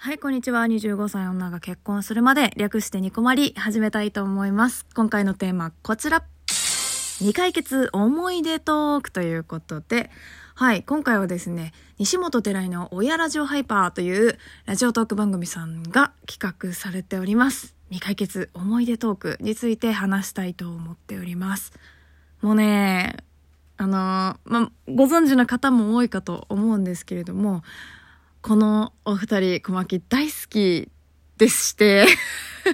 はい、こんにちは。25歳女が結婚するまで略してニコマリ始めたいと思います。今回のテーマこちら。未解決思い出トークということで、はい、今回はですね、西本寺井の親ラジオハイパーというラジオトーク番組さんが企画されております。未解決思い出トークについて話したいと思っております。もうね、あのま、ご存知の方も多いかと思うんですけれども、このお二人、小牧大好きでして、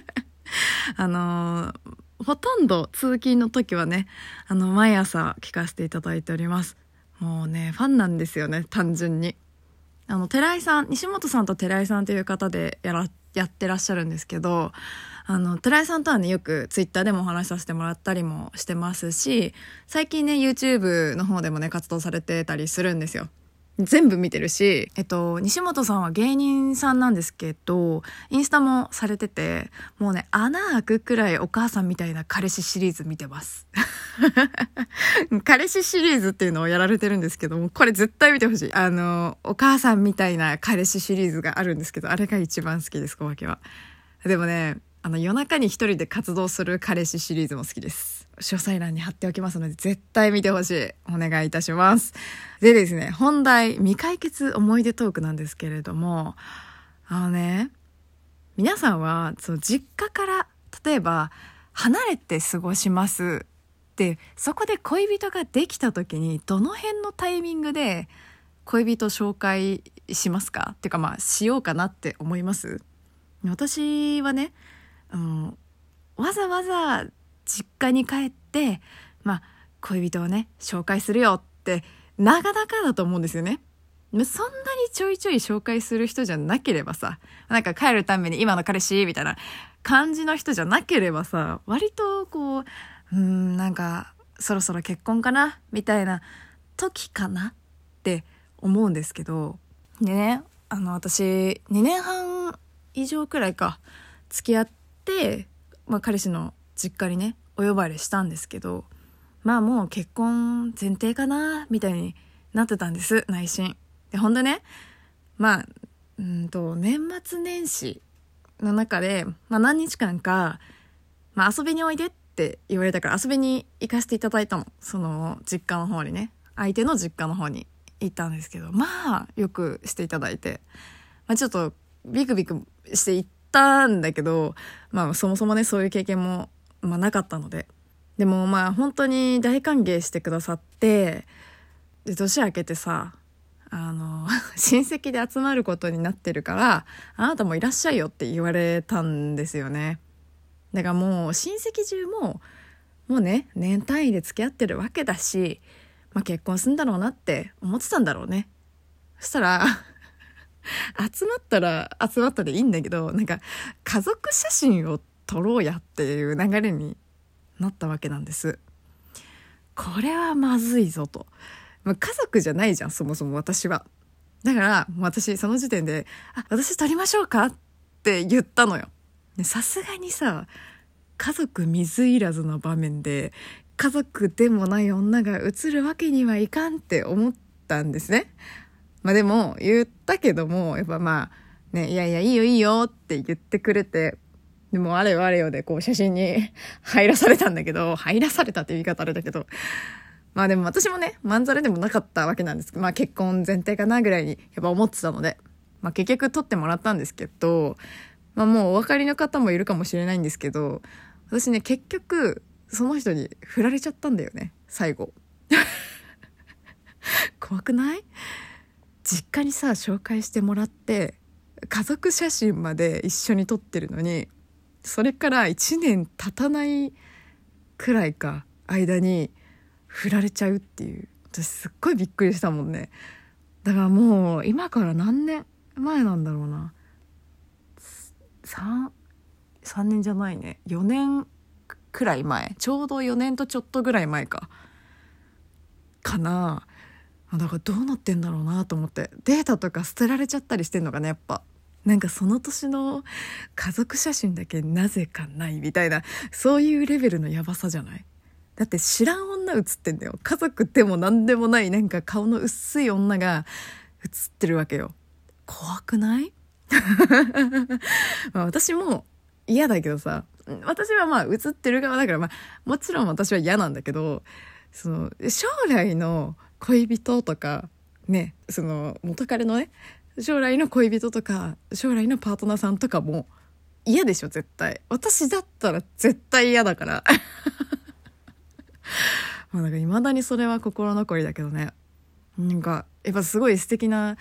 あのほとんど通勤の時はね、あの、毎朝聞かせていただいております。もうね、ファンなんですよね、単純に。あの、寺井さん、西本さんと寺井さんという方でやら、やってらっしゃるんですけど、あの、寺井さんとはね、よくツイッターでもお話しさせてもらったりもしてますし、最近ね、YouTube の方でもね、活動されてたりするんですよ。全部見てるし、えっと、西本さんは芸人さんなんですけど、インスタもされてて、もうね、穴開くくらいお母さんみたいな彼氏シリーズ見てます。彼氏シリーズっていうのをやられてるんですけども、これ絶対見てほしい。あの、お母さんみたいな彼氏シリーズがあるんですけど、あれが一番好きです、小分けは。でもね、あの、夜中に一人で活動する彼氏シリーズも好きです。詳細欄に貼っておきますので、絶対見てほしい。お願いいたします。でですね、本題、未解決思い出トークなんですけれども、あのね、皆さんは、その実家から、例えば、離れて過ごします。で、そこで恋人ができた時に、どの辺のタイミングで恋人紹介しますか？っていうかまあ、しようかなって思います？私はね、うん、わざわざ実家に帰って、まあ、恋人をね、紹介するよって、なかなかだと思うんですよね。そんなにちょいちょい紹介する人じゃなければさ、なんか帰るために今の彼氏みたいな感じの人じゃなければさ、割とこう、うん、なんか、そろそろ結婚かなみたいな時かなって思うんですけど、でね、あの、私、2年半以上くらいか、付き合って、まあ、彼氏の実家にねお呼ばれしたんですけどまあもう結婚前提かなみたいになってたんです内心。でほんとねまあうんと年末年始の中で、まあ、何日間か、まあ、遊びにおいでって言われたから遊びに行かせていただいたの。その実家の方にね。相手の実家の方に行ったんですけどまあよくしていただいて、まあ、ちょっとビクビクして行ったんだけど、まあそもそもね、そういう経験も、まあなかったので。でもまあ本当に大歓迎してくださって、で、年明けてさ、あの、親戚で集まることになってるから、あなたもいらっしゃいよって言われたんですよね。だからもう親戚中も、もうね、年単位で付き合ってるわけだし、まあ結婚するんだろうなって思ってたんだろうね。そしたら、集まったら集まったでいいんだけどなんか家族写真を撮ろうやっていう流れになったわけなんです。これはまずいぞと、まあ、家族じゃないじゃんそもそも私は。だから私その時点で「あ私撮りましょうか?」って言ったのよ。さすがにさ家族水入らずの場面で家族でもない女が映るわけにはいかんって思ったんですね。まあでも言ったけども、やっぱまあね、いやいやいいよいいよって言ってくれて、でもあれよあれよでこう写真に 入らされたんだけど、入らされたって言い方あれだけど、まあでも私もね、まんざらでもなかったわけなんですけど、まあ結婚前提かなぐらいにやっぱ思ってたので、まあ結局撮ってもらったんですけど、まあもうお分かりの方もいるかもしれないんですけど、私ね、結局その人に振られちゃったんだよね、最後。怖くない？実家にさ紹介してもらって家族写真まで一緒に撮ってるのにそれから1年経たないくらいか間に振られちゃうっていう。私すっごいびっくりしたもんね。だからもう今から何年前なんだろうな。3, 3年じゃないね。4年くらい前。ちょうど4年とちょっとぐらい前か。かな。だからどうなってんだろうなと思って。データとか捨てられちゃったりしてんのかねやっぱ。なんかその年の家族写真だけなぜかないみたいなそういうレベルのヤバさじゃない？だって知らん女写ってんだよ。家族でも何でもないなんか顔の薄い女が写ってるわけよ。怖くない？私も嫌だけどさ、私はまあ映ってる側だから、まあもちろん私は嫌なんだけど、その将来の恋人とか、ね、その元彼のね、将来の恋人とか、将来のパートナーさんとかも嫌でしょ、絶対。私だったら絶対嫌だから。まあなんか未だにそれは心残りだけどね。なんか、やっぱすごい素敵な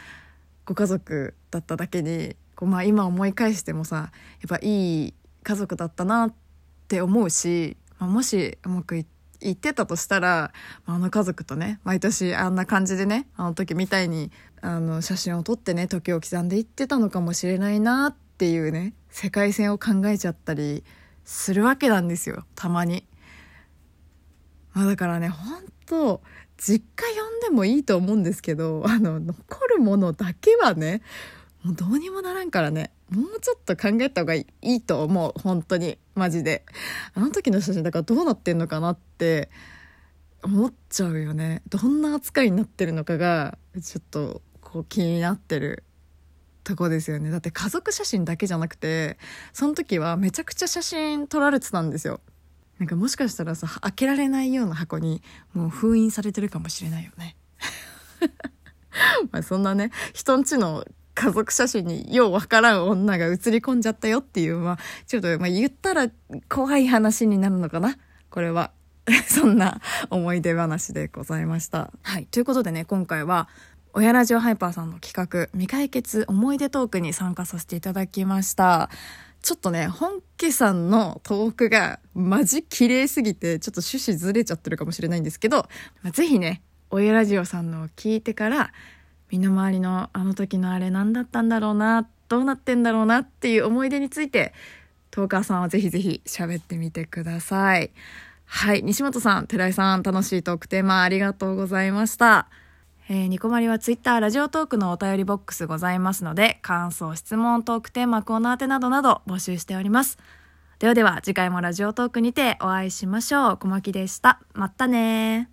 ご家族だっただけに、こうまあ今思い返してもさ、やっぱいい家族だったなって思うし、まあ、もしうまくいってたとしたら、あの家族とね、毎年あんな感じでね、あの時みたいに、あの写真を撮ってね、時を刻んでいってたのかもしれないなっていうね、世界線を考えちゃったりするわけなんですよ、たまに。まあだからね、本当実家呼んでもいいと思うんですけど、あの、残るものだけはね、もうどうにもならんからね、もうちょっと考えた方がいいと思う、本当に、マジで。あの時の写真だからどうなってんのかなって思っちゃうよね。どんな扱いになってるのかが、ちょっとこう気になってるとこですよね。だって家族写真だけじゃなくて、その時はめちゃくちゃ写真撮られてたんですよ。なんかもしかしたらさ、開けられないような箱にもう封印されてるかもしれないよね。まあそんなね、人んちの家族写真にようわからん女が写り込んじゃったよっていう、まあ、ちょっと、まあ言ったら怖い話になるのかな？これは。そんな思い出話でございました。はい。ということでね、今回は、親ラジオハイパーさんの企画、未解決思い出トークに参加させていただきました。ちょっとね、本家さんのトークがマジ綺麗すぎて、ちょっと趣旨ずれちゃってるかもしれないんですけど、まあ、ぜひね、親ラジオさんのを聞いてから、身の回りのあの時のあれ何だったんだろうな、どうなってんだろうなっていう思い出について、トーカーさんはぜひぜひ喋ってみてください。はい。西本さん、寺井さん、楽しいトークテーマありがとうございました。えー、ニコマリはツイッター、ラジオトークのお便りボックスございますので、感想、質問、トークテーマ、コーナー宛などなど募集しております。ではでは、次回もラジオトークにてお会いしましょう。小牧でした。またね